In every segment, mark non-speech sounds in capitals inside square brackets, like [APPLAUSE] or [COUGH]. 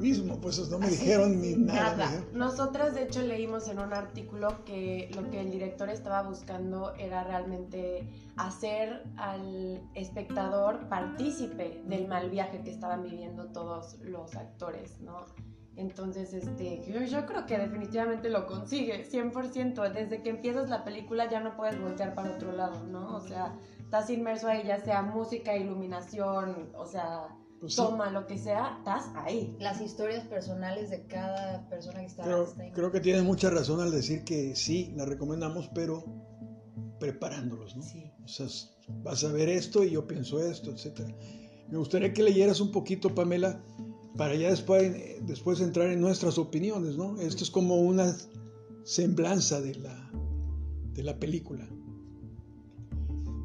mismo, pues no me dijeron ni nada. Nada. Nosotras de hecho leímos en un artículo que lo que el director estaba buscando era realmente hacer al espectador partícipe del mal viaje que estaban viviendo todos los actores, ¿no? Entonces, este, yo, yo creo que definitivamente lo consigue, 100%. Desde que empiezas la película ya no puedes voltear para otro lado, ¿no? O sea, estás inmerso ahí, ya sea música, iluminación, o sea, Pues sí. toma, lo que sea, estás ahí. Las historias personales de cada persona que está, Creo, está ahí. creo que tienes mucha razón al decir que sí, la recomendamos, pero preparándolos, ¿no? Sí. O sea, vas a ver esto y yo pienso esto, etcétera. Me gustaría que leyeras un poquito, Pamela, para ya después, después entrar en nuestras opiniones, ¿no? Esto es como una semblanza de la, de la película.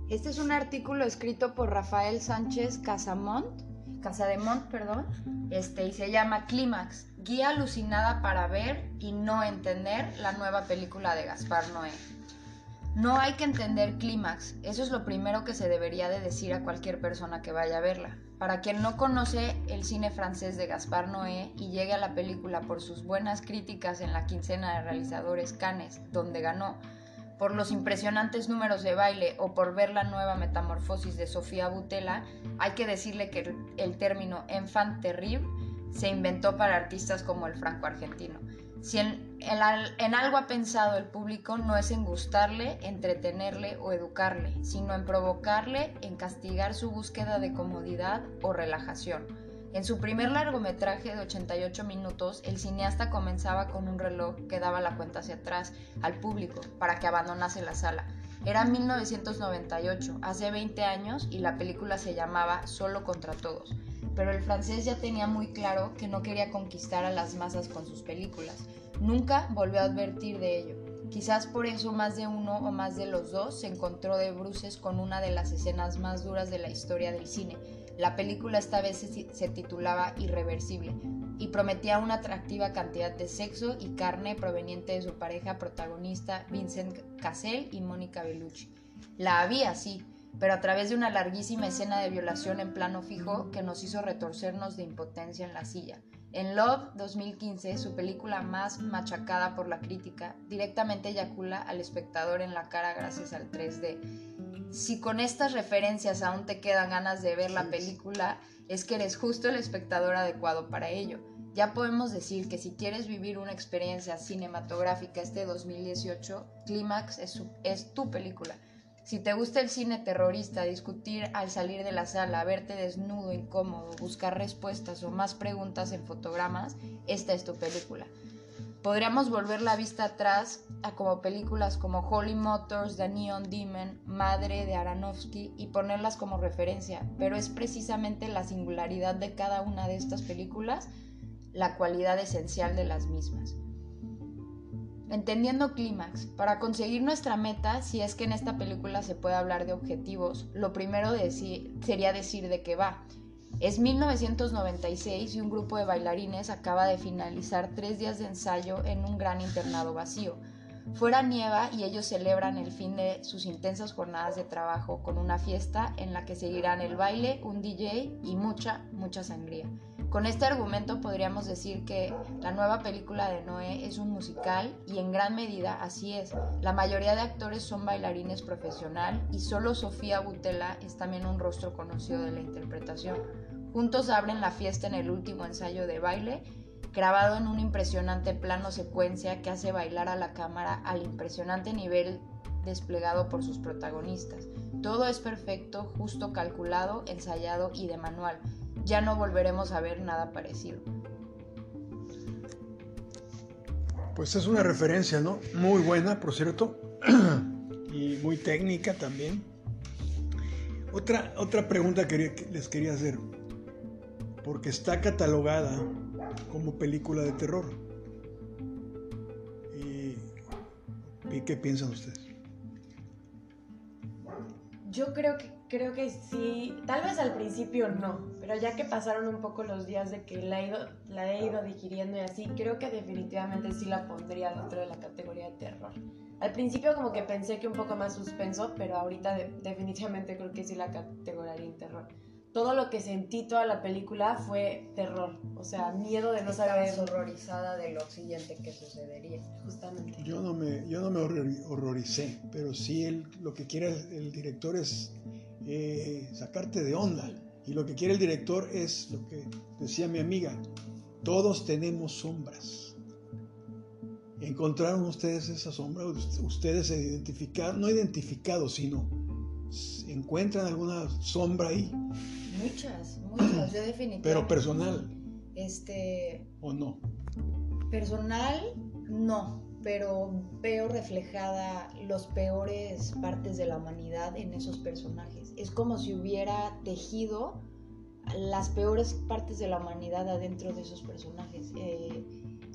Este es un artículo escrito por Rafael Sánchez Casamont, Casademont, perdón, este, y se llama Clímax, guía alucinada para ver y no entender la nueva película de Gaspar Noé. No hay que entender Clímax, eso es lo primero que se debería de decir a cualquier persona que vaya a verla. Para quien no conoce el cine francés de Gaspar Noé y llegue a la película por sus buenas críticas en la quincena de realizadores Cannes, donde ganó, por los impresionantes números de baile o por ver la nueva metamorfosis de Sofía Butela, hay que decirle que el- el término enfant terrible se inventó para artistas como el franco-argentino. Si en, en al- en algo ha pensado el público no es en gustarle, entretenerle o educarle, sino en provocarle, en castigar su búsqueda de comodidad o relajación. En su primer largometraje de 88 minutos, el cineasta comenzaba con un reloj que daba la cuenta hacia atrás al público para que abandonase la sala. Era 1998, hace 20 años, y la película se llamaba Solo contra Todos. Pero el francés ya tenía muy claro que no quería conquistar a las masas con sus películas. Nunca volvió a advertir de ello. Quizás por eso más de uno o más de los dos se encontró de bruces con una de las escenas más duras de la historia del cine. La película esta vez se, titulaba Irreversible y prometía una atractiva cantidad de sexo y carne proveniente de su pareja protagonista Vincent Cassel y Mónica Bellucci. La había, sí, pero a través de una larguísima escena de violación en plano fijo que nos hizo retorcernos de impotencia en la silla. En Love 2015, su película más machacada por la crítica, directamente eyacula al espectador en la cara gracias al 3D. Si con estas referencias aún te quedan ganas de ver la película, es que eres justo el espectador adecuado para ello. Ya podemos decir que si quieres vivir una experiencia cinematográfica este 2018, Clímax es, es tu película. Si te gusta el cine terrorista, discutir al salir de la sala, verte desnudo, incómodo, buscar respuestas o más preguntas en fotogramas, esta es tu película. Podríamos volver la vista atrás a como películas como Holy Motors, The Neon Demon, Madre de Aronofsky y ponerlas como referencia, pero es precisamente la singularidad de cada una de estas películas la cualidad esencial de las mismas. Entendiendo clímax, para conseguir nuestra meta, si es que en esta película se puede hablar de objetivos, lo primero decir- sería decir de qué va. Es 1996 y un grupo de bailarines acaba de finalizar tres días de ensayo en un gran internado vacío. Fuera nieva y ellos celebran el fin de sus intensas jornadas de trabajo con una fiesta en la que seguirán el baile, un DJ y mucha, mucha sangría. Con este argumento podríamos decir que la nueva película de Noé es un musical y en gran medida así es. La mayoría de actores son bailarines profesional y solo Sofía Butela es también un rostro conocido de la interpretación. Juntos abren la fiesta en el último ensayo de baile, grabado en un impresionante plano secuencia que hace bailar a la cámara al impresionante nivel desplegado por sus protagonistas. Todo es perfecto, justo calculado, ensayado y de manual. Ya no volveremos a ver nada parecido. Pues es una referencia, ¿no? Muy buena, por cierto, [CLEARS THROAT] y muy técnica también. Otra, otra pregunta que les quería hacer, porque está catalogada como película de terror. ¿Y, ¿y qué piensan ustedes? Yo creo que, creo que sí, tal vez al principio no, pero ya que pasaron un poco los días de que la he ido, la he ido digiriendo y así, creo que definitivamente sí la pondría dentro de la categoría de terror. Al principio como que pensé que un poco más suspenso, pero ahorita de- definitivamente creo que sí la categoría en terror. todo lo que sentí toda la película fue terror, o sea, miedo de no Estabas saber horrorizada de lo siguiente que sucedería. justamente. Yo no me, yo no me horror- horroricé, pero sí él, lo que quiere el, el director es eh, sacarte de onda. Y lo que quiere el director es lo que decía mi amiga, todos tenemos sombras. ¿Encontraron ustedes esa sombra? Ust- Ustedes se identificaron, no identificados, sino encuentran alguna sombra ahí, Muchas, muchas. Yo definitivamente. pero personal Este. o no. Personal, no. Pero veo reflejada los peores partes de la humanidad en esos personajes. Es como si hubiera tejido las peores partes de la humanidad adentro de esos personajes. Eh,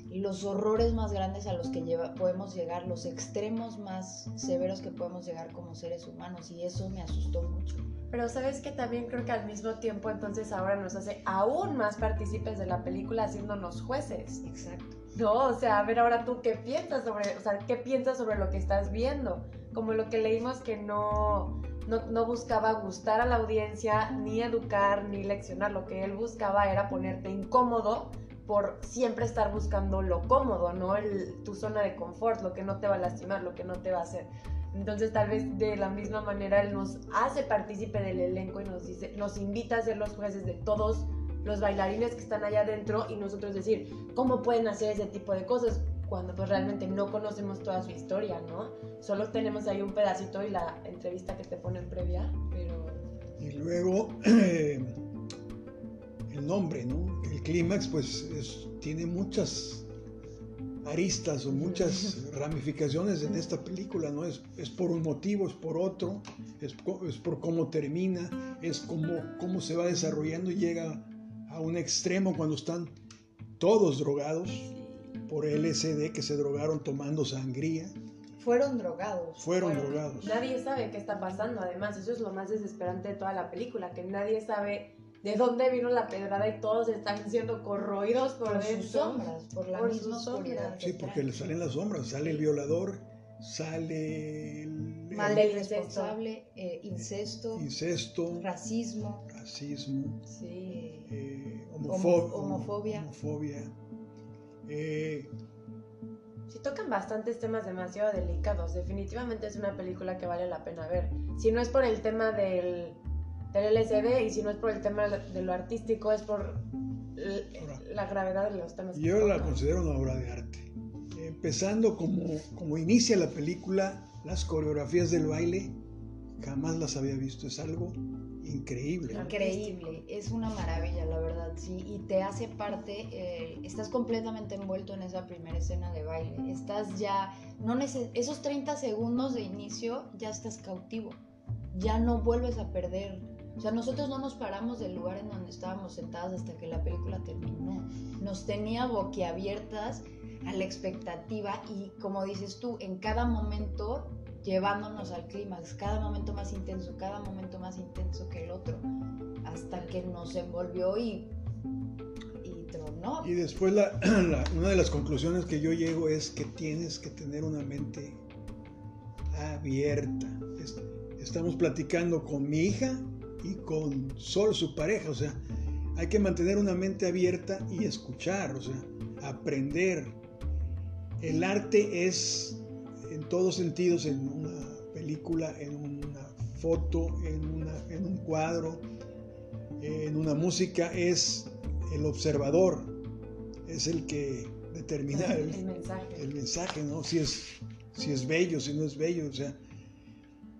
los horrores más grandes a los que lleva- podemos llegar, los extremos más severos que podemos llegar como seres humanos. Y eso me asustó mucho. Pero sabes que también creo que al mismo tiempo entonces ahora nos hace aún más partícipes de la película haciéndonos jueces. Exacto. No, o sea, a ver ahora tú qué piensas sobre, o sea, qué piensas sobre lo que estás viendo. Como lo que leímos que no, no, no buscaba gustar a la audiencia, ni educar, ni leccionar. Lo que él buscaba era ponerte incómodo por siempre estar buscando lo cómodo, ¿no? El- tu zona de confort, lo que no te va a lastimar, lo que no te va a hacer. Entonces tal vez de la misma manera él nos hace partícipe del elenco y nos dice, nos invita a ser los jueces de todos los bailarines que están allá adentro y nosotros decir cómo pueden hacer ese tipo de cosas cuando pues realmente no conocemos toda su historia, ¿no? Solo tenemos ahí un pedacito y la entrevista que te ponen previa, pero Y luego [CLEARS THROAT] el nombre, ¿no? El clímax, pues es- tiene muchas aristas o muchas ramificaciones en esta película, ¿no? Es, es por un motivo, es por otro, es, es por cómo termina, es cómo, cómo se va desarrollando y llega a un extremo cuando están todos drogados por LSD, que se drogaron tomando sangría, Fueron drogados. fueron drogados. nadie sabe qué está pasando. Además, eso es lo más desesperante de toda la película, que nadie sabe de dónde vino la pedrada y todos están siendo corroídos por, por sus sombras, por la Por misma oscuridad. Sí, porque le salen las sombras, sale el violador, sale el, Mal El del responsable, eh, incesto, incesto, racismo, racismo, Sí. eh, Homo- homofo- homofobia. homofobia. Eh, Sí tocan bastantes temas demasiado delicados. Definitivamente es una película que vale la pena ver. Si no es por el tema del, del LSD y si no es por el tema de lo artístico, es por la gravedad de los temas. que yo la considero una obra de arte. Empezando como, como inicia la película, las coreografías del baile, jamás las había visto. Es algo increíble. increíble, es una maravilla, la verdad, sí, y te hace parte, eh, estás completamente envuelto en esa primera escena de baile, estás ya, no neces- esos 30 segundos de inicio ya estás cautivo, ya no vuelves a perder, o sea, nosotros no nos paramos del lugar en donde estábamos sentadas hasta que la película terminó, nos tenía boquiabiertas a la expectativa y como dices tú, en cada momento llevándonos al clímax, cada momento más intenso, cada momento más intenso que el otro, hasta que nos envolvió y, y tronó. Y después la- [CLEARS THROAT] la- una de las conclusiones que yo llego es que tienes que tener una mente abierta. Es- Estamos platicando con mi hija y con solo su pareja, o sea, hay que mantener una mente abierta y escuchar, o sea, aprender. El arte es en todos sentidos, en una película, en una foto, en, una- en un cuadro, en una música, es el observador, es el que determina El, el, mensaje. el mensaje, ¿no? Si es, si es bello, si no es bello, o sea.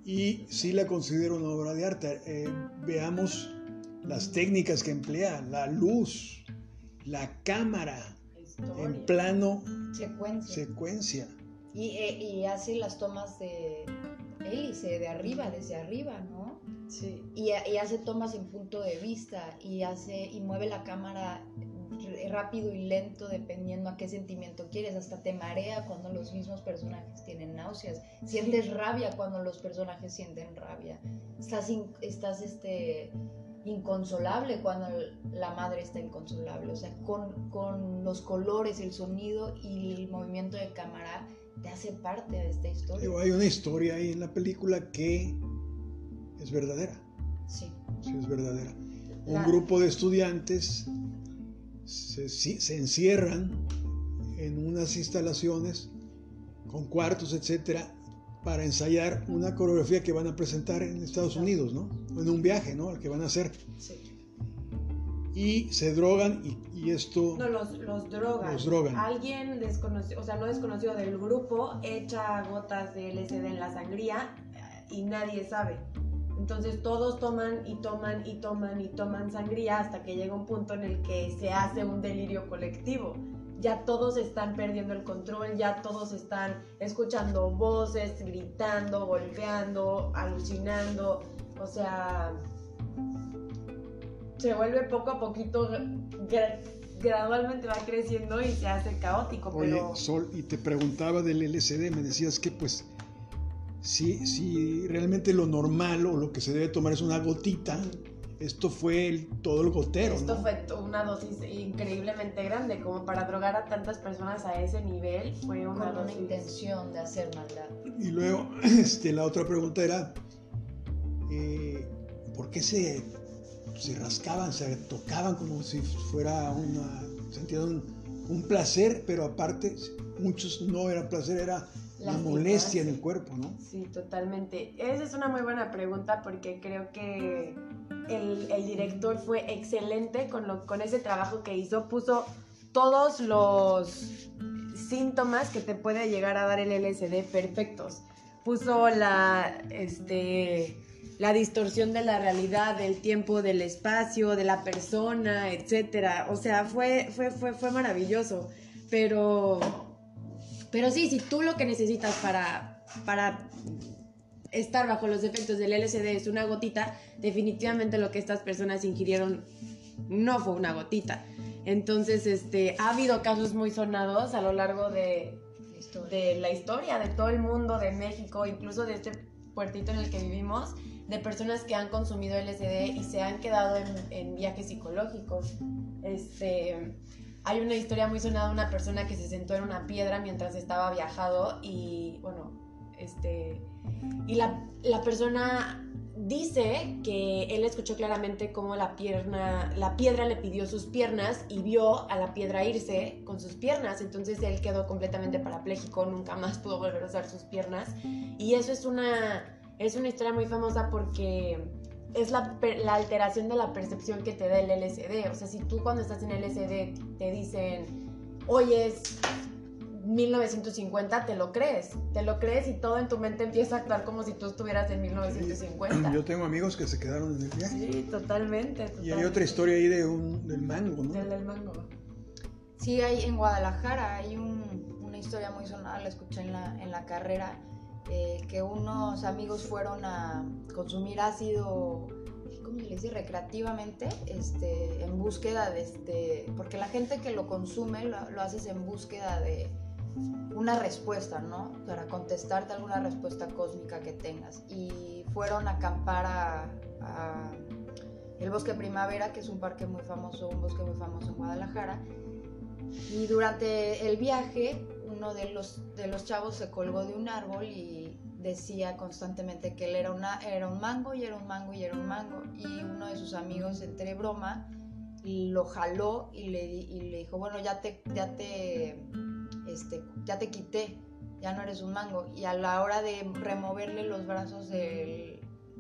Y sí la considero una obra de arte. Eh, veamos las técnicas que emplea, la luz, la cámara Historia. en plano Secuencia. secuencia. Y, eh, y hace las tomas de hélice, de arriba, desde arriba, ¿no? Sí. Y, y hace tomas en punto de vista y hace y mueve la cámara rápido y lento dependiendo a qué sentimiento quieres. Hasta te marea cuando los mismos personajes tienen náuseas. Sientes rabia cuando los personajes sienten rabia. Estás in- estás este inconsolable cuando la madre está inconsolable. O sea con, con los colores el sonido y el movimiento de cámara te hace parte de esta historia Digo, hay una historia ahí en la película que es verdadera, sí sí es verdadera. un grupo de estudiantes se, se, encierran en unas instalaciones con cuartos, etcétera, para ensayar una coreografía que van a presentar en Estados Unidos, ¿no? En un viaje, ¿no? Al que van a hacer. Sí. Y se drogan y, esto... No, los, los, drogan. Los drogan. Alguien desconocido, o sea, no desconocido del grupo, echa gotas de LSD en la sangría y nadie sabe. Entonces todos toman y toman y toman y toman sangría hasta que llega un punto en el que se hace un delirio colectivo. Ya todos están perdiendo el control, ya todos están escuchando voces, gritando, golpeando, alucinando. O sea, se vuelve poco a poquito, gradualmente va creciendo y se hace caótico. Oye, Sol, y te preguntaba del LSD, me decías que pues si, si realmente lo normal o lo que se debe tomar es una gotita, esto fue todo el gotero. Esto fue una dosis increíblemente grande, como para drogar a tantas personas a ese nivel, fue una, Con una intención de hacer maldad. Y luego, [CLEARS THROAT] este, la otra pregunta era, eh, ¿por qué se, se rascaban, se tocaban como si fuera una, sentían un, un placer, pero aparte muchos no era placer, era la molestia en el cuerpo, ¿no? Sí, totalmente. Esa es una muy buena pregunta porque creo que el, director fue excelente con, lo, con ese trabajo que hizo. Puso todos los síntomas que te puede llegar a dar el LSD perfectos. Puso la, este, la distorsión de la realidad, del tiempo, del espacio, de la persona, etc. O sea, fue, fue, fue, fue maravilloso. Pero pero sí, si tú lo que necesitas para, para estar bajo los efectos del LSD es una gotita, definitivamente lo que estas personas ingirieron no fue una gotita. Entonces, este, ha habido casos muy sonados a lo largo de, de la historia de todo el mundo, de México, incluso de este puertito en el que vivimos, de personas que han consumido LSD y se han quedado en, viajes psicológicos. Este, hay una historia muy sonada de una persona que se sentó en una piedra mientras estaba viajado y, bueno, este... Y la, la persona dice que él escuchó claramente cómo la pierna, la piedra le pidió sus piernas y vio a la piedra irse con sus piernas. Entonces él quedó completamente parapléjico, nunca más pudo volver a usar sus piernas. Y eso es una, es una historia muy famosa porque es la, la, alteración de la percepción que te da el LSD. O sea, si tú cuando estás en LSD te dicen, hoy es 1950, te lo crees. Te lo crees y todo en tu mente empieza a actuar como si tú estuvieras en 1950. Yo tengo amigos que se quedaron en el viaje. Sí, totalmente. Y hay otra historia ahí de un, del mango, ¿no? Del, mango. Sí, hay en Guadalajara hay una historia muy sonada, la escuché en la, en la carrera eh, que unos amigos fueron a consumir ácido, ¿cómo se le dice? Recreativamente, este, en búsqueda de este, porque la gente que lo consume lo, haces en búsqueda de una respuesta, ¿no? Para contestarte alguna respuesta cósmica que tengas. Y fueron a acampar a, a el Bosque Primavera, que es un parque muy famoso, un bosque muy famoso en Guadalajara. Y durante el viaje uno de los, de los chavos se colgó de un árbol y decía constantemente que él era, una, era un mango y era un mango y era un mango. Y uno de sus amigos, entre broma, lo jaló y le, y le dijo, bueno, ya te, ya te, este, ya te quité, ya no eres un mango. Y a la hora de removerle los brazos del,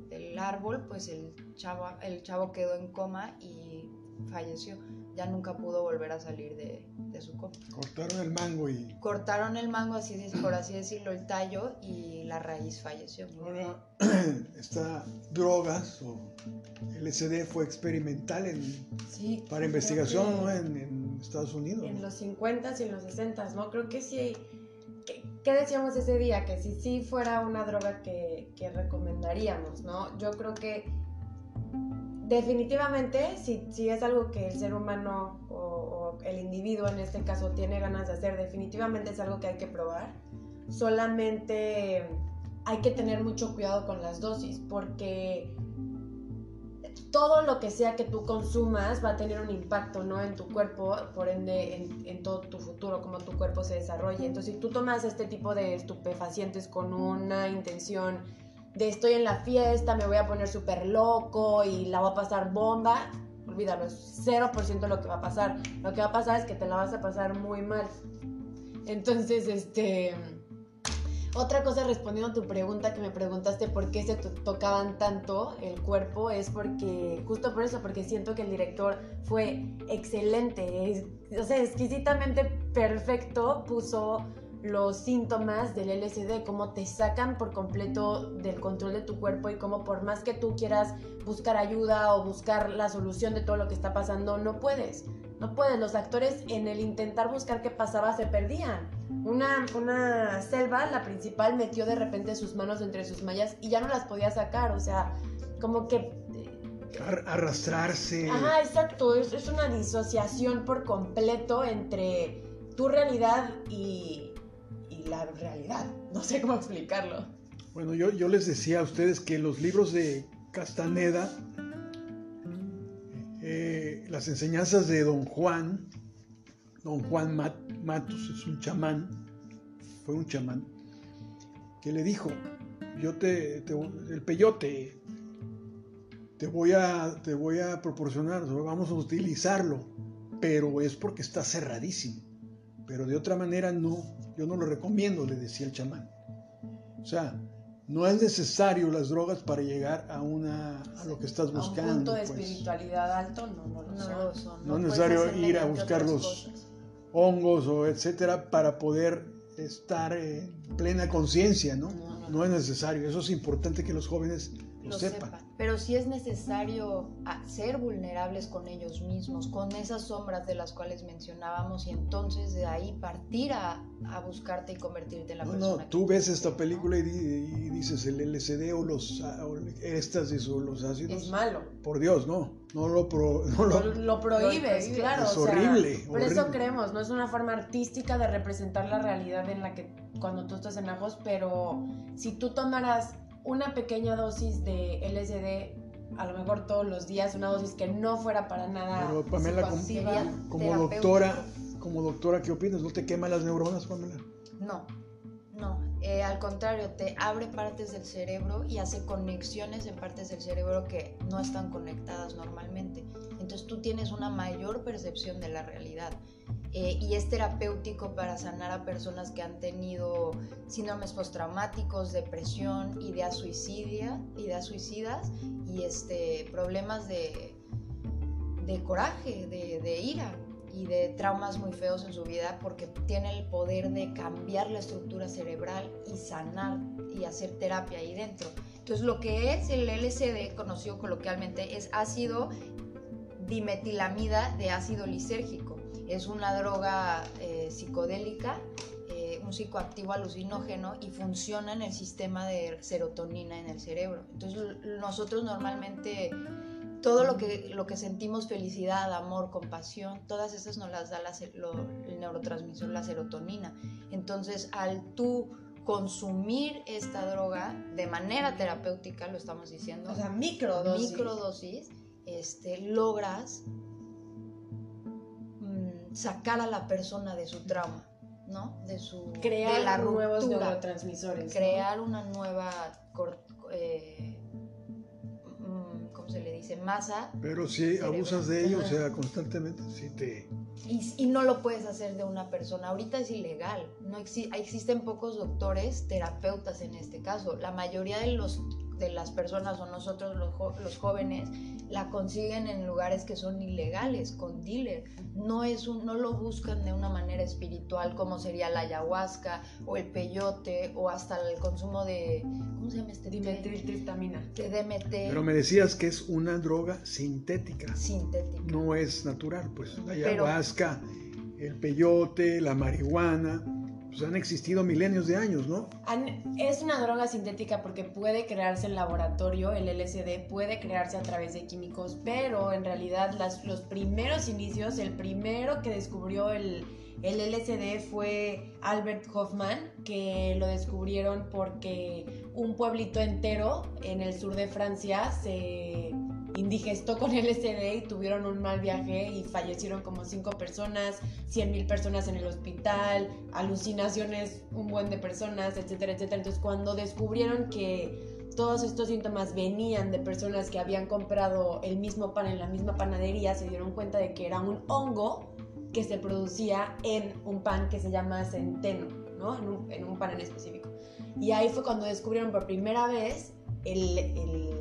del árbol, pues el chavo, el chavo quedó en coma y falleció ya nunca pudo volver a salir de, su copa. Cortaron el mango y... Cortaron el mango, así por así decirlo, el tallo y la raíz falleció. Ahora, [CLEARS THROAT] esta drogas o LSD fue experimental en, para investigación en, Estados Unidos. En los 50 y en los 60, ¿no? Creo que sí... ¿Qué, decíamos ese día? Que si sí fuera una droga que, que recomendaríamos, ¿no? Yo creo que definitivamente, si, es algo que el ser humano o, el individuo en este caso tiene ganas de hacer, definitivamente es algo que hay que probar. Solamente hay que tener mucho cuidado con las dosis porque todo lo que sea que tú consumas va a tener un impacto ¿no? en tu cuerpo, por ende en, en, todo tu futuro, cómo tu cuerpo se desarrolle. Entonces, si tú tomas este tipo de estupefacientes con una intención de estoy en la fiesta, me voy a poner súper loco y la voy a pasar bomba, olvídalo, es 0% lo que va a pasar. Lo que va a pasar es que te la vas a pasar muy mal. Entonces, este... Otra cosa respondiendo a tu pregunta que me preguntaste por qué se tocaban tanto el cuerpo es porque, justo por eso, porque siento que el director fue excelente, o sea, exquisitamente perfecto, puso los síntomas del LSD, cómo te sacan por completo del control de tu cuerpo y cómo por más que tú quieras buscar ayuda o buscar la solución de todo lo que está pasando, no puedes. No puedes. Los actores en el intentar buscar qué pasaba se perdían. Una, una selva, la principal, metió de repente sus manos entre sus mallas y ya no las podía sacar. O sea, como que arrastrarse. Ajá, exacto. Es, es, una disociación por completo entre tu realidad y, la realidad. No sé cómo explicarlo. Bueno, yo, yo les decía a ustedes que los libros de Castaneda, eh, las enseñanzas de Don Juan, Don Juan Matos es un chamán, fue un chamán, que le dijo, yo te, el peyote, te voy a, te voy a proporcionar, vamos a utilizarlo, pero es porque está cerradísimo. Pero de otra manera no, yo no lo recomiendo, le decía el chamán. O sea, no es necesario las drogas para llegar a una a lo que estás buscando. A un punto de pues. espiritualidad alto no, no lo son. No, es necesario ir a buscar los hongos o etcétera para poder estar en plena conciencia, ¿no? No, es necesario. Eso es importante que los jóvenes lo, sepan. Pero sí es necesario ser vulnerables con ellos mismos, con esas sombras de las cuales mencionábamos y entonces de ahí partir a, buscarte y convertirte en la persona. No, tú ves esta película y, dices el LSD o los éxtasis o los ácidos. Es malo. Por Dios, no. No lo, lo, prohíbes, claro. Es horrible. por eso creemos, no es una forma artística de representar la realidad en la que cuando tú estás en ajos, pero si tú tomaras una pequeña dosis de LSD, a lo mejor todos los días, una dosis que no fuera para nada. Pero Pamela, como, doctora, como doctora, ¿qué opinas? ¿No te quema las neuronas, Pamela? No, no. Eh, al contrario, te abre partes del cerebro y hace conexiones en partes del cerebro que no están conectadas normalmente. Entonces tú tienes una mayor percepción de la realidad. Eh, y es terapéutico para sanar a personas que han tenido síndromes postraumáticos, depresión, ideas suicidia, ideas suicidas y este, problemas de, de coraje, de, de ira y de traumas muy feos en su vida porque tiene el poder de cambiar la estructura cerebral y sanar y hacer terapia ahí dentro. Entonces lo que es el LSD, conocido coloquialmente, es ácido dimetilamida de ácido lisérgico es una droga eh, psicodélica, eh, un psicoactivo alucinógeno y funciona en el sistema de serotonina en el cerebro. Entonces nosotros normalmente todo lo que, lo que sentimos, felicidad, amor, compasión, todas esas nos las da el neurotransmisor, la serotonina. Entonces al tú consumir esta droga de manera terapéutica, lo estamos diciendo. O sea, microdosis. Microdosis, este, logras sacar a la persona de su trauma, ¿no? De su crear nuevos neurotransmisores, crear una nueva eh, mm, ¿cómo se le dice? masa. Pero si abusas de ello, o sea, constantemente, si te y, y, no lo puedes hacer de una persona. Ahorita es ilegal. No existen pocos doctores, terapeutas en este caso. La mayoría de los de las personas o nosotros los, los, jóvenes la consiguen en lugares que son ilegales, con dealer. No, es un, no lo buscan de una manera espiritual como sería la ayahuasca o el peyote o hasta el consumo de... ¿Cómo se llama este? Dimetiltriptamina. De DMT. Pero me decías que es una droga sintética. Sintética. No es natural, pues la ayahuasca, el peyote, la marihuana pues han existido milenios de años, ¿no? es una droga sintética porque puede crearse en laboratorio, el LSD puede crearse a través de químicos, pero en realidad las, los primeros inicios, el primero que descubrió el, el LSD fue Albert Hoffman, que lo descubrieron porque un pueblito entero en el sur de Francia se indigestó con LSD y tuvieron un mal viaje y fallecieron como cinco personas, 100 mil personas en el hospital, alucinaciones, un buen de personas, etcétera, etcétera. Entonces cuando descubrieron que todos estos síntomas venían de personas que habían comprado el mismo pan en la misma panadería, se dieron cuenta de que era un hongo que se producía en un pan que se llama centeno, ¿no? En un, pan en específico. Y ahí fue cuando descubrieron por primera vez el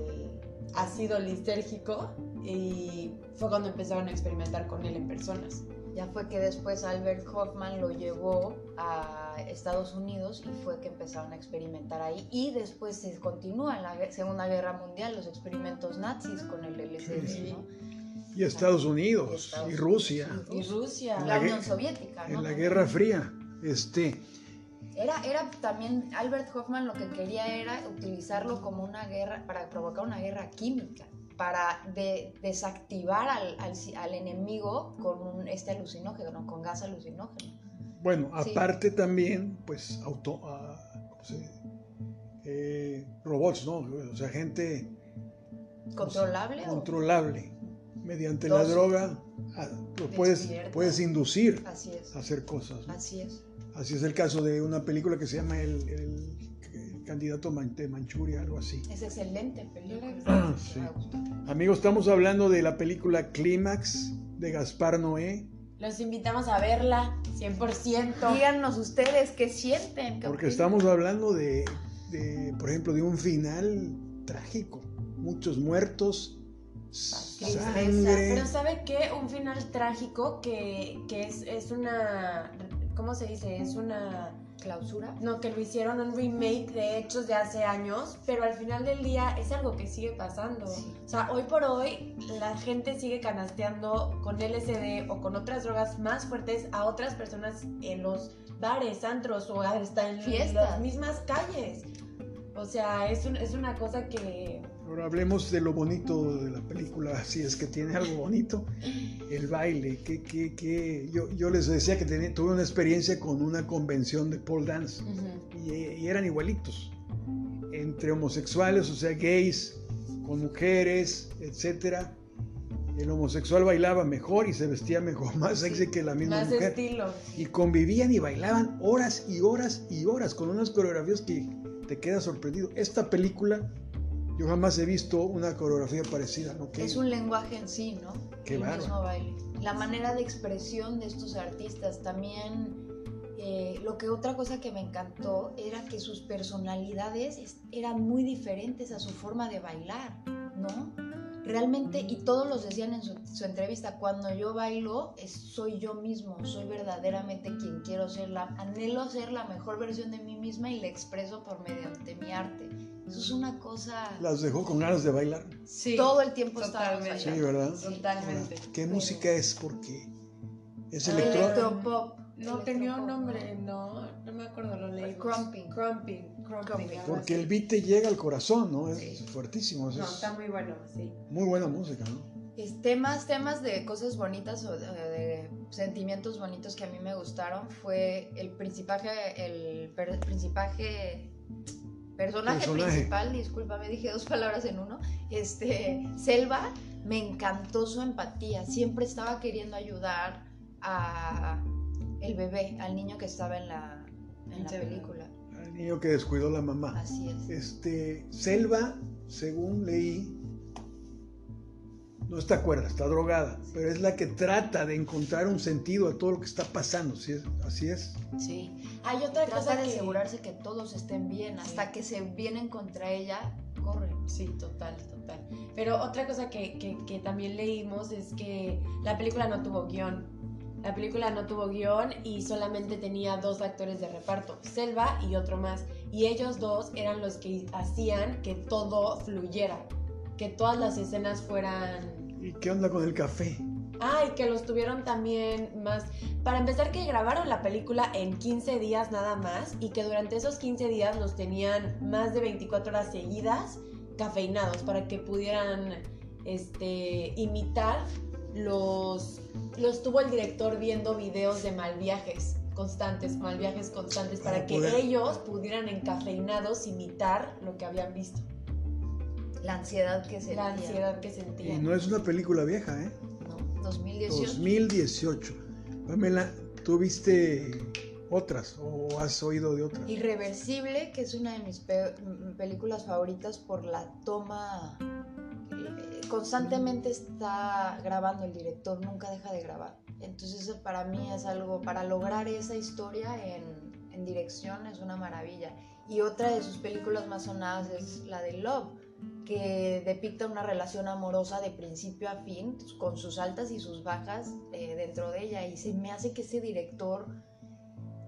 ácido lisérgico y fue cuando empezaron a experimentar con él en personas. Ya fue que después Albert Hoffman lo llevó a Estados Unidos y fue que empezaron a experimentar ahí. Y después se continúa en la Segunda Guerra Mundial los experimentos nazis con el LSD, Sí. ¿no? Y Estados Unidos, Y Estados y Rusia, Y Rusia. La gue- Unión Soviética, ¿no? en la Guerra Fría. Este, Era, era también, Albert Hoffman lo que quería era utilizarlo como una guerra, para provocar una guerra química, para de- desactivar al, al, al enemigo con un, este alucinógeno, con gas alucinógeno. bueno, Sí. aparte también, pues, auto. Eh, robots, ¿no? O sea, gente ¿Controlable? o- controlable. Mediante la droga ah, lo puedes, puedes inducir Así es, a hacer cosas. ¿no? así es. Así es el caso de una película que se llama El, el- el candidato de Manchuria, algo así. Es excelente película. [CLEARS THROAT] Sí, sí. me gustó. Amigos, estamos hablando de la película Clímax de Gaspar Noé, Los invitamos a verla 100%. Díganos ustedes qué sienten. qué porque opinan. estamos hablando de, de, por ejemplo, de un final trágico. Muchos muertos, Tristeza. Pero ¿sabe qué? Un final trágico que, que es, es una... ¿Cómo se dice? Es una... Clausura. No, que lo hicieron un remake de hechos de hace años, pero al final del día es algo que sigue pasando. Sí. O sea, hoy por hoy la gente sigue canasteando con LSD o con otras drogas más fuertes a otras personas en los bares, antros o hasta en Fiestas. las mismas calles. O sea, es, un- es una cosa que... Ahora hablemos de lo bonito de la película, si es que tiene algo bonito, el baile. Que, que, que yo, yo les decía que tuve una experiencia con una convención de pole dance y, y eran igualitos, entre homosexuales, o sea, gays, con mujeres, etcétera. El homosexual bailaba mejor y se vestía mejor, [LAUGHS] más sexy que la misma Más mujer. estilo. Y convivían y bailaban horas y horas y horas con unas coreografías que te quedas sorprendido. Esta película, yo jamás he visto una coreografía parecida, ¿no? Es un lenguaje en sí, ¿no? Qué el mismo baile. La manera de expresión de estos artistas también. eh, lo que otra cosa que me encantó era que sus personalidades es- eran muy diferentes a su forma de bailar, ¿no? Realmente, y todos los decían en su, su entrevista, cuando yo bailo es- soy yo mismo, soy verdaderamente quien quiero ser, la, anhelo ser la mejor versión de mí misma y la expreso por mediante mi arte. Eso es una cosa... Las dejó con ganas de bailar. Sí. todo el tiempo estábamos totalmente. Sí, bailando. ¿verdad? Totalmente. ¿Qué Pero- música es? Porque es Ah, electrónica. Electropop. No tenía un nombre, no, no me acuerdo, lo leí. Crumping. Crumping, crumping. Porque el beat te llega al corazón, ¿no? Es Sí. fuertísimo. es No, está muy bueno, sí. muy buena música, ¿no? Es temas, temas de cosas bonitas o de, de sentimientos bonitos que a mí me gustaron fue el principaje, el per- principaje, personaje, Personaje. principal, discúlpame, dije dos palabras en uno, este, Selva, me encantó su empatía, siempre estaba queriendo ayudar a el bebé, al niño que estaba en la, en la película, El niño que descuidó la mamá. así es. Este, Selva, según leí, no está cuerda, está drogada, pero es la que trata de encontrar un sentido a todo lo que está pasando, ¿sí es? así es. Sí, Hay otra trata cosa de que... asegurarse que todos estén bien, hasta que se vienen contra ella, corren. Sí, total, total. Pero otra cosa que, que- que también leímos es que la película no tuvo guion. La película no tuvo guion y solamente tenía dos actores de reparto, Selva y otro más. Y ellos dos eran los que hacían que todo fluyera, que todas las escenas fueran ¿Y qué onda con el café? Ay, que los tuvieron también más. Para empezar, que grabaron la película en 15 días nada más y que durante esos 15 días los tenían más de 24 horas seguidas cafeinados para que pudieran este, imitar los. Los tuvo el director viendo videos de mal viajes constantes, mal viajes constantes, para Para que poder- ellos pudieran encafeinados imitar lo que habían visto, La ansiedad que se la ansiedad que Y sentían. no es una película vieja, ¿eh? ¿no? 2018. 2018. Pamela, ¿tú viste otras o has oído de otras. Irreversible, que es una de mis pe- películas favoritas por la toma. eh, constantemente está grabando el director, nunca deja de grabar. Entonces eso para mí es algo, para lograr esa historia en, en dirección es una maravilla. Y otra de sus películas más sonadas es la de Love, que depicta una relación amorosa de principio a fin, con sus altas y sus bajas eh, dentro de ella. Y se me hace que ese director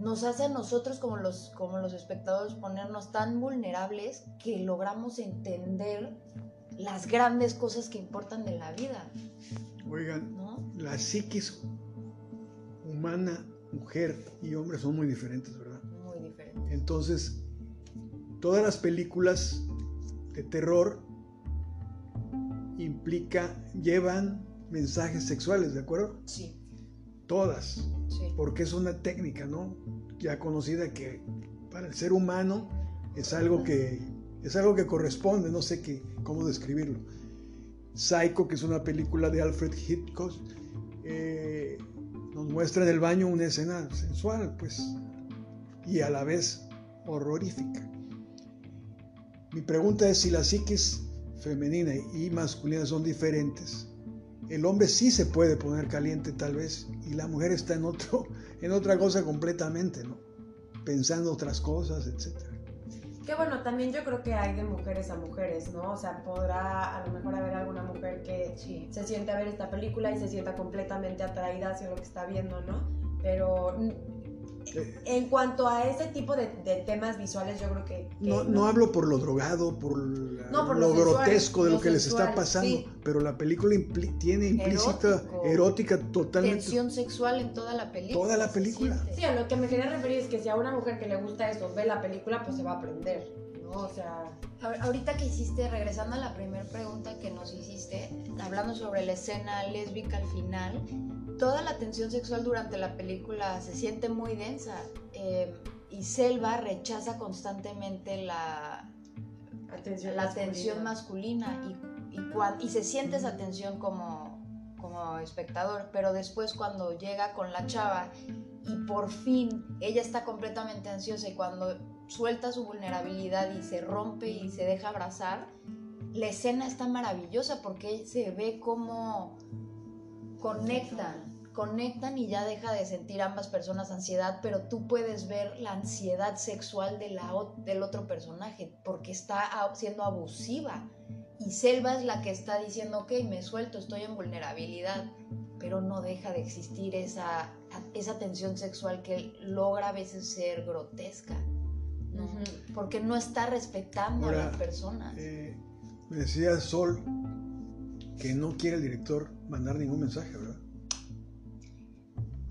nos hace a nosotros como los, como los espectadores ponernos tan vulnerables que logramos entender las grandes cosas que importan de la vida, Oigan, ¿no? la psiquis humana, mujer y hombre son muy diferentes, ¿verdad? Muy diferente. Entonces, todas las películas de terror implica, llevan mensajes sexuales, ¿de acuerdo? Sí, Todas, sí. porque es una técnica, ¿no? Ya conocida que para el ser humano es algo que es algo que corresponde, no sé qué, cómo describirlo. Psycho, que es una película de Alfred Hitchcock, eh, nos muestra en el baño una escena sensual, pues, y a la vez horrorífica. Mi pregunta es si la psiquis femenina y masculina son diferentes. El hombre sí se puede poner caliente tal vez y la mujer está en otro, [LAUGHS] en otra cosa completamente, ¿no? Pensando otras cosas, etcétera. Que bueno, también yo creo que hay de mujeres a mujeres, ¿no? O sea, podrá a lo mejor haber alguna mujer que Sí. se siente a ver esta película y se sienta completamente atraída hacia lo que está viendo, ¿no? Pero en cuanto a ese tipo de, de temas visuales, yo creo que... que No, no hablo por lo drogado, por, la- No, por lo, lo grotesco de lo, lo que les está pasando, sí. pero la película impli- tiene implícita Erótico. erótica totalmente. Tensión sexual en toda la película. Toda la película. Sí, a lo que me quería referir es que si a una mujer que le gusta eso ve la película, pues se va a aprender, ¿no? O sea... Ahor- Ahorita que hiciste, regresando a la primera pregunta que nos hiciste, hablando sobre la escena lésbica al final, toda la tensión sexual durante la película se siente muy densa eh, y Selva rechaza constantemente la, Atención la masculina. tensión masculina y, y, cuan- y se siente esa tensión como, como espectador, pero después cuando llega con la chava y por fin ella está completamente ansiosa y cuando suelta su vulnerabilidad y se rompe y se deja abrazar, la escena está maravillosa porque se ve como conectan, conectan y ya deja de sentir ambas personas ansiedad, pero tú puedes ver la ansiedad sexual de la, del otro personaje porque está siendo abusiva. Y Selva es la que está diciendo, ok, me suelto, estoy en vulnerabilidad, pero no deja de existir esa, esa tensión sexual que logra a veces ser grotesca. Porque no está respetando a las personas. Eh, me decía Sol que no quiere el director mandar ningún mensaje, ¿verdad?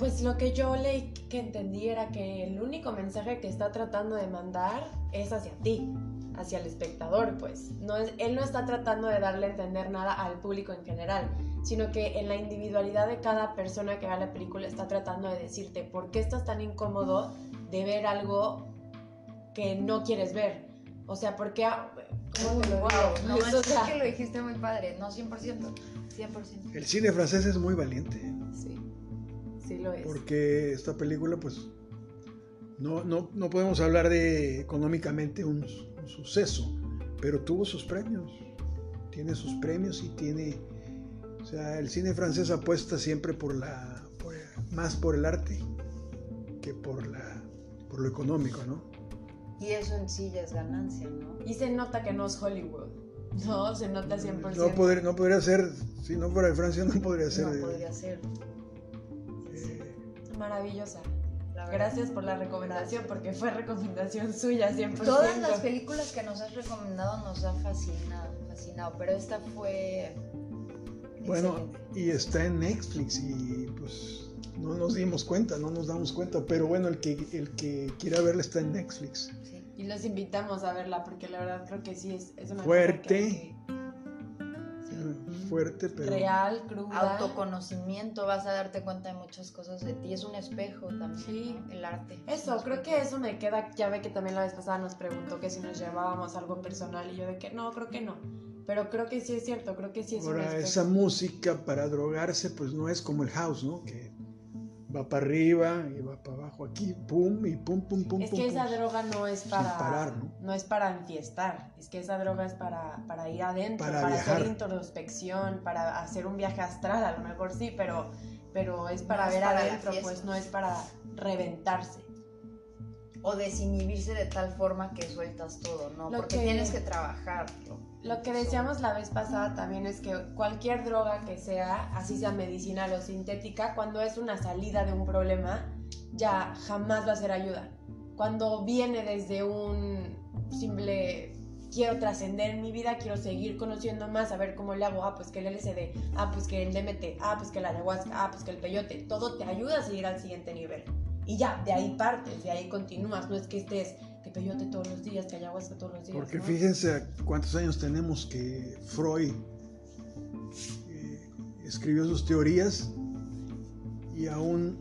Pues lo que yo leí que entendí era que el único mensaje que está tratando de mandar es hacia ti, hacia el espectador, pues. No es, él no está tratando de darle a entender nada al público en general, sino que en la individualidad de cada persona que vea la película está tratando de decirte por qué estás tan incómodo de ver algo que no quieres ver. O sea, ¿por qué? ¿Cómo te lo digo? No, Eso, [LAUGHS] o es sea, que lo dijiste muy padre, no 100%, 100%. El cine francés es muy valiente. Sí, sí lo es. porque esta película, pues, no, no, no podemos hablar de económicamente un, un suceso, pero tuvo sus premios, tiene sus premios y tiene, o sea, el cine francés apuesta siempre por la, por- más por el arte que por la, por lo económico, ¿no? Y eso en sí ya es ganancia, ¿no? Y se nota que no es Hollywood. No, se nota 100%. No, poder, no podría ser, si no fuera de Francia, no podría ser. No de- podría ser. Maravillosa. Gracias por la recomendación, porque fue recomendación suya 100%. Todas las películas que nos has recomendado nos han fascinado, fascinado, pero esta fue Bueno, excelente. y está en Netflix y pues no nos dimos cuenta, no nos damos cuenta, pero bueno, el que, el que quiera verla está en Netflix. Sí. Y los invitamos a verla, porque la verdad creo que sí es, es una Fuerte. Fuerte, pero... real, cruda. Autoconocimiento, vas a darte cuenta de muchas cosas de ti. Es un espejo también, Sí. ¿no? el arte. Eso, creo que eso me queda, ya ve que también la vez pasada nos preguntó que si nos llevábamos algo personal y yo de que no, creo que no. Pero creo que sí es cierto, creo que sí es un Ahora, espejo. esa música para drogarse, pues no es como el house, ¿no? Que va para arriba y va para abajo, aquí, pum, y pum, pum, pum. Es pum, que pum. esa droga no es para. parar, ¿no? es para enfiestar. Es que esa droga es para, para ir adentro, Para hacer introspección, para hacer un viaje astral, a lo mejor sí, pero, pero es para No es ver para adentro, pues no es para reventarse. O desinhibirse de tal forma que sueltas todo, ¿no? Lo Porque que- tienes que trabajarlo. Lo que decíamos la vez pasada también es que cualquier droga que sea, así sea medicinal o sintética, cuando es una salida de un problema, ya jamás va a ser ayuda. Cuando viene desde un simple quiero trascender en mi vida, quiero seguir conociendo más, a ver cómo le hago, ah, pues que el LSD, ah, pues que el DMT, ah, pues que la ayahuasca, ah, pues que el peyote, todo te ayuda a seguir al siguiente nivel. Y ya, de ahí partes, de ahí continúas, no es que estés que peyote todos los días, que ayahuasca todos los días. Porque ¿no? fíjense cuántos años tenemos que Freud eh, escribió sus teorías y aún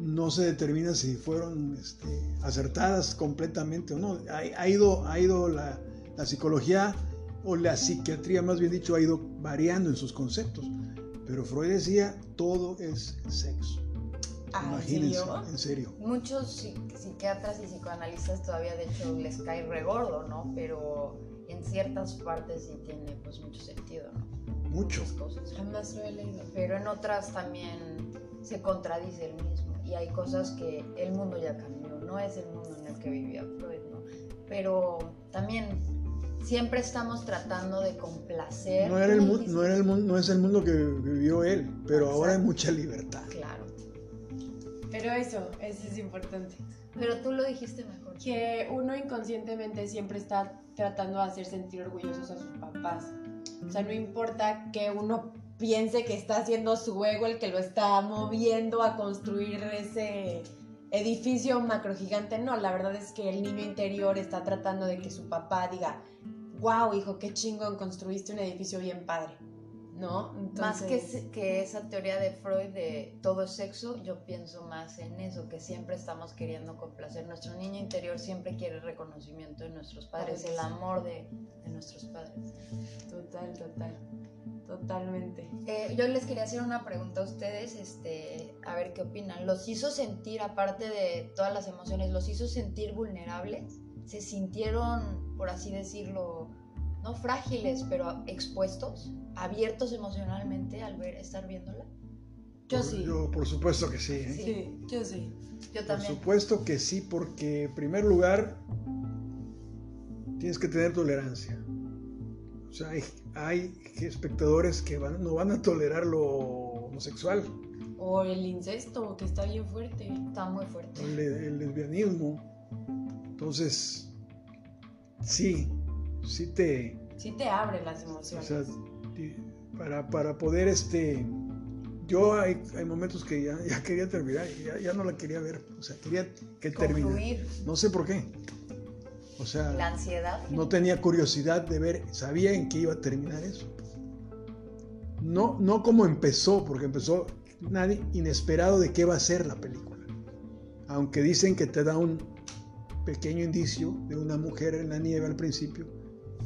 no se determina si fueron este, acertadas completamente o no. Ha, ha ido, ha ido la, la psicología o la psiquiatría, más bien dicho, ha ido variando en sus conceptos. Pero Freud decía, todo es sexo. Ah, ¿en Imagínense, serio? en serio. Muchos psi- psiquiatras y psicoanalistas todavía de hecho les cae regordo, ¿no? Pero en ciertas partes sí tiene pues mucho sentido, ¿no? Mucho. Cosas. Jamás lo he leído. Pero en otras también se contradice el mismo. Y hay cosas que el mundo ya cambió, no es el mundo en el que vivía Freud, ¿no? Pero también siempre estamos tratando de complacer. No, era el, no, era el no es el mundo que vivió él, pero ahora hay mucha libertad. Claro. Pero eso, eso es importante. Pero tú lo dijiste mejor. Que uno inconscientemente siempre está tratando de hacer sentir orgullosos a sus papás. O sea, no importa que uno piense que está haciendo su ego el que lo está moviendo a construir ese edificio macrogigante. No, la verdad es que el niño interior está tratando de que su papá diga, wow, hijo, qué chingón, construiste un edificio bien padre. ¿No? Más que, Entonces- que esa teoría de Freud de todo es sexo, yo pienso más en eso, que siempre estamos queriendo complacer. Nuestro niño interior siempre quiere el reconocimiento de nuestros padres, el amor de, de nuestros padres. Total, total. Totalmente. Eh, yo les quería hacer una pregunta a ustedes, este, a ver qué opinan. ¿Los hizo sentir, aparte de todas las emociones, los hizo sentir vulnerables? ¿Se sintieron, por así decirlo, no frágiles, pero expuestos, abiertos emocionalmente al ver, estar viéndola? Yo Por- sí. Yo, por supuesto que sí. ¿eh? Sí, yo sí. Yo Por también. supuesto que sí, porque en primer lugar tienes que tener tolerancia. O sea, hay, hay espectadores que van- no van a tolerar lo homosexual, O el incesto, que está bien fuerte. Está muy fuerte. el, el lesbianismo. Entonces, sí, sí te... Sí te abre las O emociones. sea, ti- para, para poder este... Yo hay, hay momentos que ya, ya quería terminar, ya, ya no la quería ver, o sea, quería que terminara. No sé por qué. O sea, la ansiedad. no tenía curiosidad de ver, sabía en qué iba a terminar eso. No, no como empezó, porque empezó nadie inesperado de qué va a ser la película. Aunque dicen que te da un pequeño indicio de una mujer en la nieve al principio.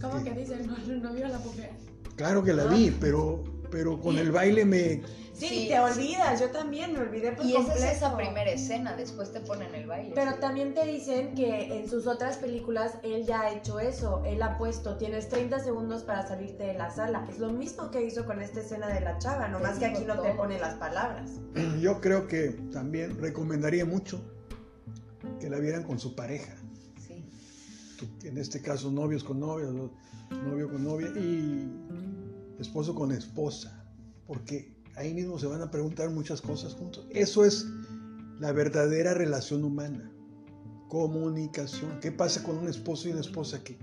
¿Cómo que dicen? No, no vio a la mujer. Claro que la Ah. vi, pero, pero con el baile me... Sí, Sí, te sí. olvidas. Yo también me olvidé por Y esa completo. es esa primera escena, después te ponen el baile. Pero también te dicen que en sus otras películas él ya ha hecho eso. Él ha puesto, tienes 30 segundos para salirte de la sala. Es lo mismo que hizo con esta escena de la chava, nomás Te que aquí no te todo. pone las palabras. [CLEARS THROAT] Yo creo que también recomendaría mucho que la vieran con su pareja. Tu- en este caso novios con novios, novio con novia y esposo con esposa, porque ahí mismo se van a preguntar muchas cosas juntos. Eso es la verdadera relación humana, comunicación. ¿Qué pasa con un esposo y una esposa que,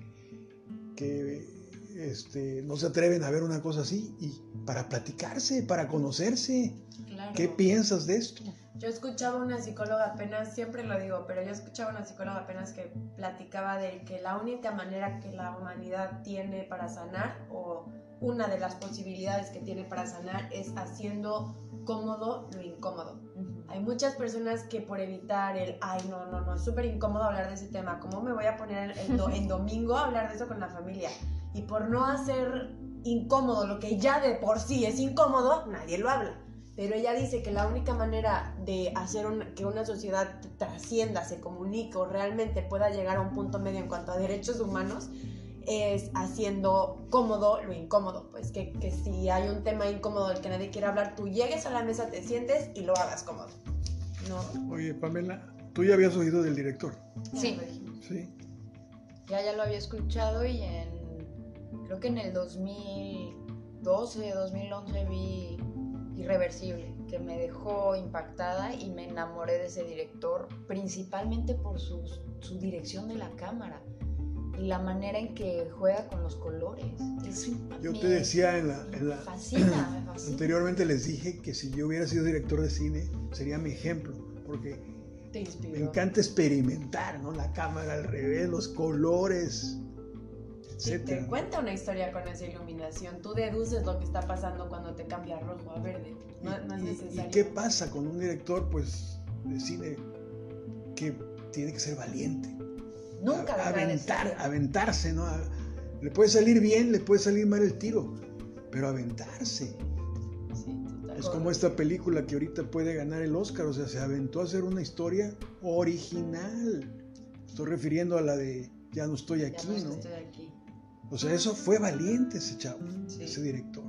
que este, no se atreven a ver una cosa así y para platicarse, para conocerse? Claro. ¿Qué piensas de esto? Yo escuchaba una psicóloga apenas, siempre lo digo, pero yo escuchaba una psicóloga apenas que platicaba de que la única manera que la humanidad tiene para sanar, o una de las posibilidades que tiene para sanar, es haciendo cómodo lo incómodo. Hay muchas personas que por evitar el, ay, no, no, no, es súper incómodo hablar de ese tema, ¿cómo me voy a poner en, do- en domingo a hablar de eso con la familia? Y por no hacer incómodo lo que ya de por sí es incómodo, nadie lo habla. Pero ella dice que la única manera de hacer que una sociedad trascienda, se comunique o realmente pueda llegar a un punto medio en cuanto a derechos humanos es haciendo cómodo lo incómodo. Pues que, que si hay un tema incómodo del que nadie quiere hablar, tú llegues a la mesa, te sientes y lo hagas cómodo. ¿No? Oye, Pamela, tú ya habías oído del director. Sí. Sí. Ya, ya lo había escuchado y en. Creo que en el 2012, 2011 vi Irreversible, que me dejó impactada y me enamoré de ese director, principalmente por su, su dirección de la cámara y la manera en que juega con los colores. yo te decía en la, en la fascina, me [CLEARS THROAT] fascina. anteriormente les dije que si yo hubiera sido director de cine sería mi ejemplo, porque me encanta experimentar, ¿no? La cámara al revés, los colores. Sí, te cuenta una historia con esa iluminación. Tú deduces lo que está pasando cuando te cambia rojo a verde. No, es necesario. ¿Y qué pasa con un director, pues, de cine que tiene que ser valiente? Nunca a, aventar, aventarse, ¿no? le puede salir bien, le puede salir mal el tiro, pero aventarse. Sí, es como esta película que ahorita puede ganar el Oscar, o sea, se aventó a hacer una historia original. Estoy refiriendo a la de Ya no estoy aquí, ya no, Estoy aquí. O sea, eso fue valiente ese chavo, ese director.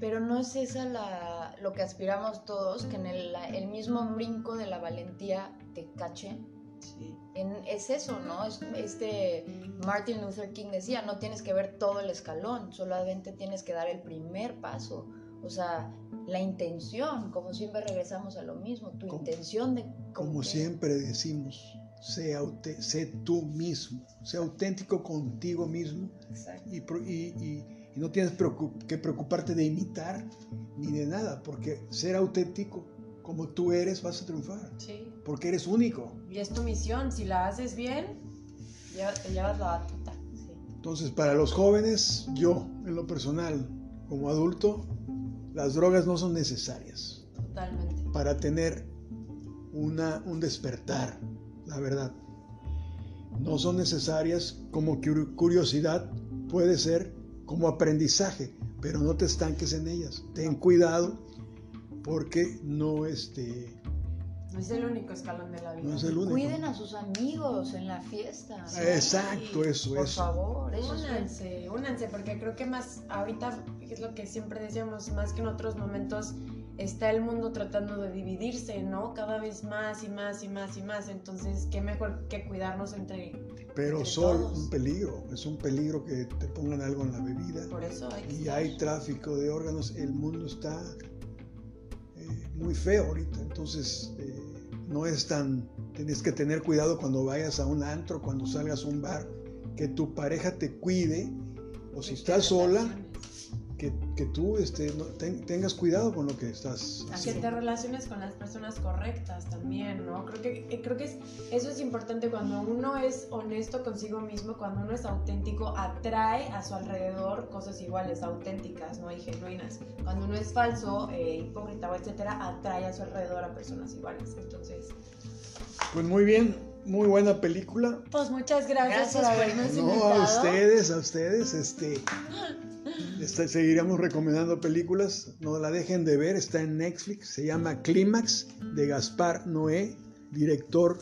Pero no es esa la, lo que aspiramos todos, que en el, el mismo brinco de la valentía te cachen es eso, ¿no? este Martin Luther King decía, no tienes que ver todo el escalón, solamente tienes que dar el primer paso. O sea, la intención, como siempre regresamos a lo mismo, tu intención de... Como siempre decimos, sé, sé, tú mismo, sé auténtico contigo mismo y, y, no tienes que preocuparte de imitar ni de nada, porque ser auténtico como tú eres, vas a triunfar. Sí. Porque eres único. Y es tu misión. Si la haces bien, te llevas la batuta. Entonces, para los jóvenes, yo, en lo personal, como adulto, las drogas no son necesarias. Totalmente. Para tener una, un despertar, la verdad. No son necesarias como curiosidad, puede ser como aprendizaje, pero no te estanques en ellas. Ten cuidado porque no este no es el único escalón de la vida. No es el único. Cuiden a sus amigos en la fiesta. Exacto, eso es. Por favor, eso únanse, únanse, porque creo que más ahorita es lo que siempre decíamos, más que en otros momentos está el mundo tratando de dividirse, ¿no? Cada vez más y más y más y más. Entonces, qué mejor que cuidarnos entre. Pero son un peligro, es un peligro que te pongan algo en la bebida. Por eso hay que Y hay tráfico de órganos, el mundo está muy feo ahorita. Entonces, eh, no es tan. Tienes que tener cuidado cuando vayas a un antro, cuando salgas a un bar, que tu pareja te cuide, o si estás sola, que, que tú este, tengas cuidado con lo que estás haciendo. Que te relaciones con las personas correctas también, ¿no? Creo que, eh, creo que es, eso es importante cuando uno es honesto consigo mismo, cuando uno es auténtico, atrae a su alrededor cosas iguales, auténticas, ¿no? Y genuinas. Cuando uno es falso, eh, hipócrita o etcétera, atrae a su alrededor a personas iguales. Entonces... Pues muy bien, muy buena película. Pues muchas gracias, por habernos No, a ustedes, a ustedes, este... Este, seguiremos recomendando películas, no la dejen de ver, está en Netflix, se llama Clímax de Gaspar Noé, director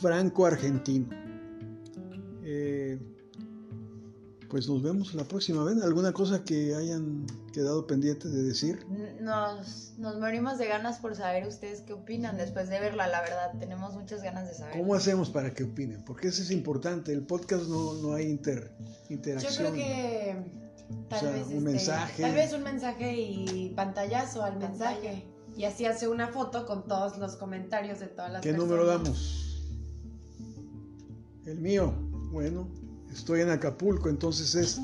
franco-argentino. Eh, pues nos vemos la próxima vez. ¿Alguna cosa que hayan quedado pendientes de decir? Nos, nos morimos de ganas por saber ustedes qué opinan después de verla, la verdad. Tenemos muchas ganas de saber. ¿Cómo hacemos para que opinen? Porque eso es importante. El podcast no, no hay inter, interacción. Yo creo que tal vez un este, mensaje. Tal vez un mensaje y pantallazo al mensaje. Y así hace una foto con todos los comentarios de todas las ¿Qué número damos? El mío. Bueno, estoy en Acapulco, entonces es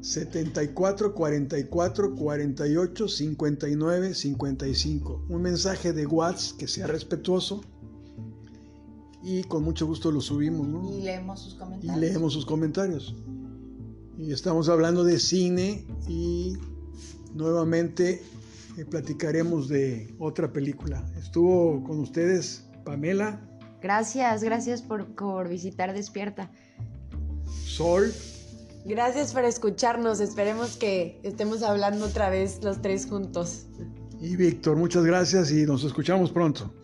74 44 48 59 55. Un mensaje de WhatsApp que sea respetuoso y con mucho gusto lo subimos, ¿no? Y leemos sus comentarios. Y leemos sus comentarios. Y estamos hablando de cine y nuevamente eh, platicaremos de otra película. Estuvo con ustedes Pamela. Gracias, gracias por, por visitar Despierta. Sol. Gracias por escucharnos. Esperemos que estemos hablando otra vez los tres juntos. y Víctor. Muchas gracias y nos escuchamos pronto.